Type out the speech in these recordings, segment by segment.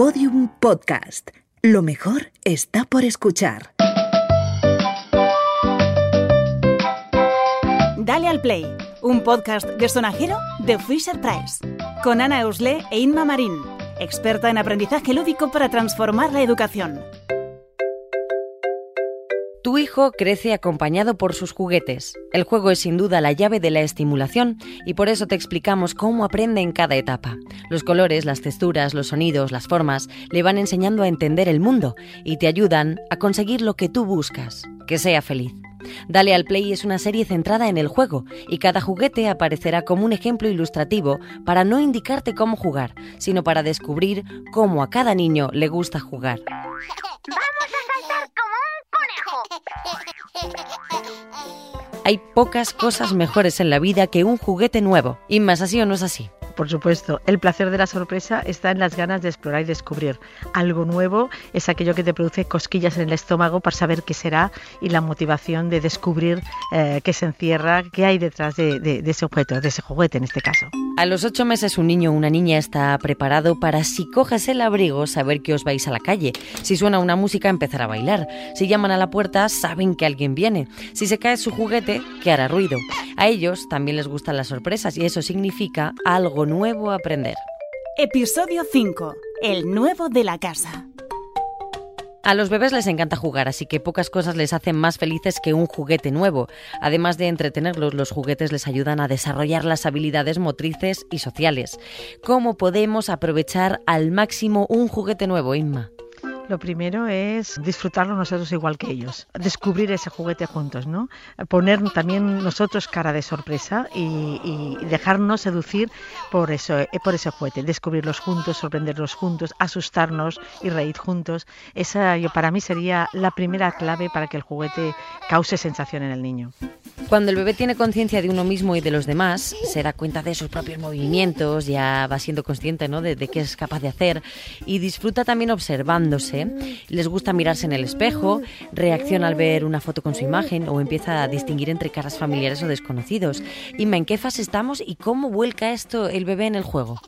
Podium Podcast. Lo mejor está por escuchar. Dale al Play, un podcast de sonajero de Fisher Price, con Ana Eusle e Inma Marín, experta en aprendizaje lúdico para transformar la educación. Tu hijo crece acompañado por sus juguetes. El juego es sin duda la llave de la estimulación y por eso te explicamos cómo aprende en cada etapa. Los colores, las texturas, los sonidos, las formas le van enseñando a entender el mundo y te ayudan a conseguir lo que tú buscas, que sea feliz. Dale al Play es una serie centrada en el juego y cada juguete aparecerá como un ejemplo ilustrativo para no indicarte cómo jugar, sino para descubrir cómo a cada niño le gusta jugar. Hay pocas cosas mejores en la vida que un juguete nuevo. Y más así o no es así por supuesto. El placer de la sorpresa está en las ganas de explorar y descubrir. Algo nuevo es aquello que te produce cosquillas en el estómago para saber qué será y la motivación de descubrir eh, qué se encierra, qué hay detrás de, ese objeto, de ese juguete en este caso. A los ocho meses un niño o una niña está preparado para si coges el abrigo saber que os vais a la calle. Si suena una música empezar a bailar. Si llaman a la puerta saben que alguien viene. Si se cae su juguete que hará ruido. A ellos también les gustan las sorpresas y eso significa algo nuevo aprender. Episodio 5. El nuevo de la casa. A los bebés les encanta jugar, así que pocas cosas les hacen más felices que un juguete nuevo. Además de entretenerlos, los juguetes les ayudan a desarrollar las habilidades motrices y sociales. ¿Cómo podemos aprovechar al máximo un juguete nuevo, Inma? Lo primero es disfrutarlo nosotros igual que ellos, descubrir ese juguete juntos, ¿no? Poner también nosotros cara de sorpresa y, dejarnos seducir por eso, eh, por ese juguete, descubrirlos juntos, sorprenderlos juntos, asustarnos y reír juntos. Esa yo para mí sería la primera clave para que el juguete cause sensación en el niño. Cuando el bebé tiene conciencia de uno mismo y de los demás, se da cuenta de sus propios movimientos, ya va siendo consciente ¿no? de, de qué es capaz de hacer y disfruta también observándose. Les gusta mirarse en el espejo, reacciona al ver una foto con su imagen o empieza a distinguir entre caras familiares o desconocidos. Inma, ¿en qué fase estamos y cómo vuelca esto el bebé en el juego?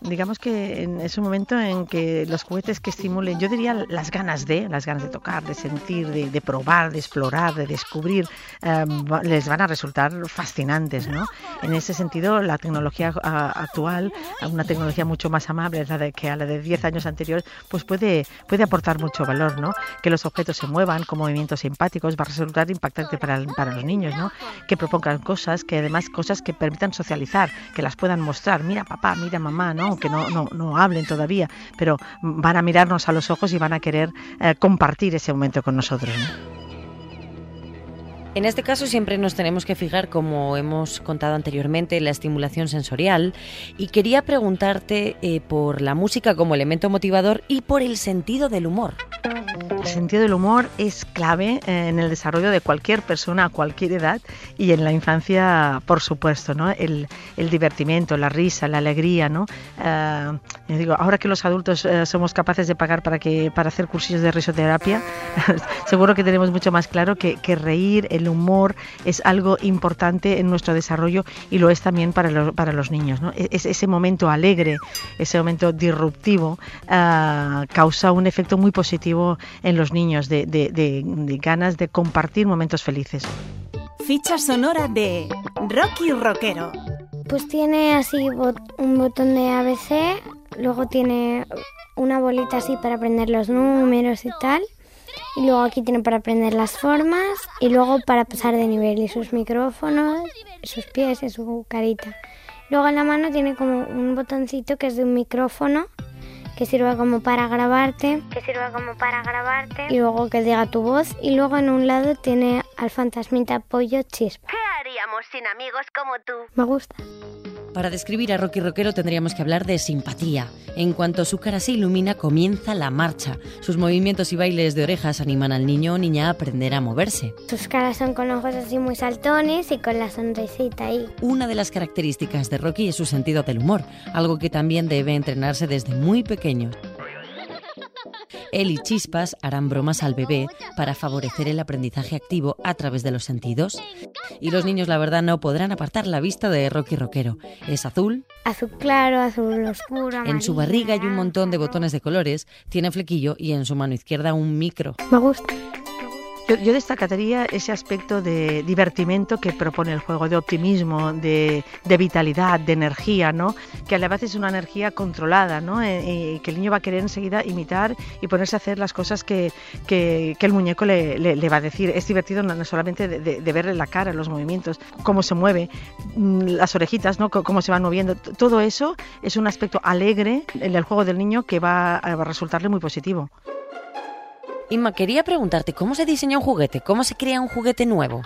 Digamos que en ese momento en que los juguetes que estimulen, yo diría las ganas de, las ganas de tocar, de sentir, de, probar, de explorar, de descubrir, em, les van a resultar fascinantes, ¿no? En ese sentido, la tecnología actual, una tecnología mucho más amable que a la de 10 años anteriores, pues puede, puede aportar mucho valor, ¿no? Que los objetos se muevan con movimientos simpáticos va a resultar impactante para, para los niños, ¿no? Que propongan cosas, que además cosas que permitan socializar, que las puedan mostrar, mira papá, mira mamá, ¿no? Aunque no, no, no, hablen todavía, pero van a mirarnos a los ojos y van a querer eh, compartir ese momento con nosotros. En este caso siempre nos tenemos que fijar, como hemos contado anteriormente, en la estimulación sensorial y quería preguntarte eh, por la música como elemento motivador y por el sentido del humor. Sentido del humor es clave eh, en el desarrollo de cualquier persona a cualquier edad y en la infancia, por supuesto, ¿no? El, el divertimento, la risa, la alegría, ¿no? Eh, digo, ahora que los adultos eh, somos capaces de pagar para que para hacer cursillos de risoterapia, seguro que tenemos mucho más claro que, que, reír, el humor es algo importante en nuestro desarrollo y lo es también para, para los niños, ¿no? E-, es, ese momento alegre, ese momento disruptivo causa un efecto muy positivo en los niños, de, ganas de compartir momentos felices. Ficha sonora de Rocky Rockero. Pues tiene así un botón de ABC, luego tiene una bolita así para aprender los números y tal. Y luego aquí tiene para aprender las formas y luego para pasar de nivel y sus micrófonos, sus pies y su carita. Luego en la mano tiene como un botoncito que es de un micrófono que sirva como para grabarte, que sirva como para grabarte y luego que diga tu voz y luego en un lado tiene al fantasmita pollo chispa. ¿Qué haríamos sin amigos como tú? Me gusta. Para describir a Rocky Rockero tendríamos que hablar de simpatía. En cuanto su cara se ilumina, comienza la marcha. Sus movimientos y bailes de orejas animan al niño o niña a aprender a moverse. Sus caras son con ojos así muy saltones y con la sonrisita ahí. Una de las características de Rocky es su sentido del humor, algo que también debe entrenarse desde muy pequeño. Él y Chispas harán bromas al bebé para favorecer el aprendizaje activo a través de los sentidos. Y los niños, la verdad, no podrán apartar la vista de Rocky Rockero. Es azul. Azul claro, azul oscuro. En su barriga hay un montón de botones de colores, tiene flequillo y en su mano izquierda un micro. Me gusta. Yo, destacaría ese aspecto de divertimento que propone el juego, de optimismo, de, vitalidad, de energía, ¿no? Que a la vez es una energía controlada, ¿no? Eh, eh, que el niño va a querer enseguida imitar y ponerse a hacer las cosas que, el muñeco le, va a decir. Es divertido no solamente de, verle la cara, los movimientos, cómo se mueve, mm, las orejitas, ¿no? cómo se van moviendo. Todo eso es un aspecto alegre en el juego del niño que va a resultarle muy positivo. Inma, quería preguntarte, ¿cómo se diseña un juguete? ¿Cómo se crea un juguete nuevo?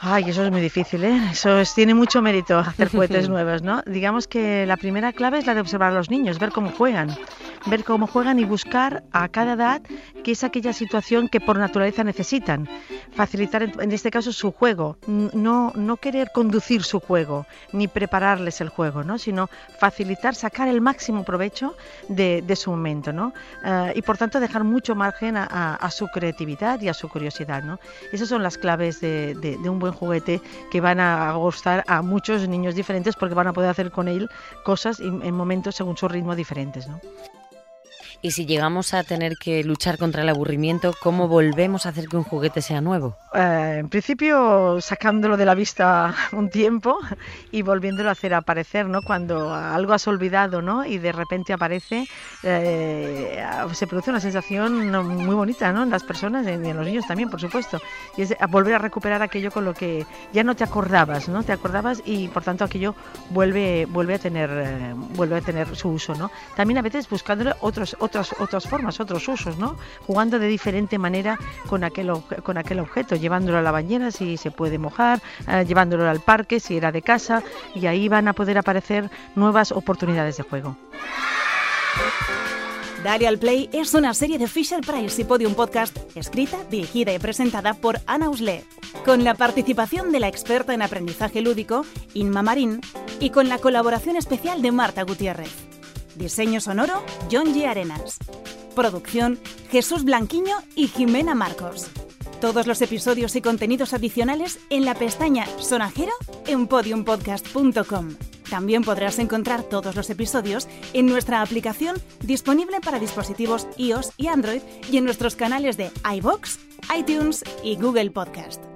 Ay, eso es muy difícil, ¿eh? Eso tiene mucho mérito hacer juguetes nuevos, ¿no? Digamos que la primera clave es la de observar a los niños, ver cómo juegan ver cómo juegan y buscar a cada edad qué es aquella situación que por naturaleza necesitan. Facilitar en este caso su juego, no, no querer conducir su juego ni prepararles el juego, ¿no? sino facilitar, sacar el máximo provecho de, su momento ¿no? Eh, y por tanto dejar mucho margen a, su creatividad y a su curiosidad. ¿no? Esas son las claves de, de un buen juguete que van a gustar a muchos niños diferentes porque van a poder hacer con él cosas en momentos según su ritmo diferentes. ¿no? Y si llegamos a tener que luchar contra el aburrimiento, ¿cómo volvemos a hacer que un juguete sea nuevo? Eh, en principio, sacándolo de la vista un tiempo y volviéndolo a hacer aparecer, ¿no? Cuando algo has olvidado, ¿no? Y de repente aparece, eh, se produce una sensación muy bonita, ¿no? En las personas y en los niños también, por supuesto. Y es volver a recuperar aquello con lo que ya no te acordabas, ¿no? Te acordabas y por tanto aquello vuelve, vuelve a tener, eh, vuelve a tener su uso, ¿no? También a veces buscándole otros otras, formas, otros usos, ¿no? Jugando de diferente manera con aquel, con aquel objeto, llevándolo a la bañera si se puede mojar, eh, llevándolo al parque si era de casa, y ahí van a poder aparecer nuevas oportunidades de juego. Dale al Play es una serie de Fisher Price y Podium Podcast escrita, dirigida y presentada por Ana Usle, con la participación de la experta en aprendizaje lúdico, Inma Marín, y con la colaboración especial de Marta Gutiérrez. Diseño sonoro, John G. Arenas. Producción, Jesús Blanquiño y Jimena Marcos. Todos los episodios y contenidos adicionales en la pestaña Sonajero en podiumpodcast.com. También podrás encontrar todos los episodios en nuestra aplicación disponible para dispositivos iOS y Android y en nuestros canales de iBox, iTunes y Google Podcast.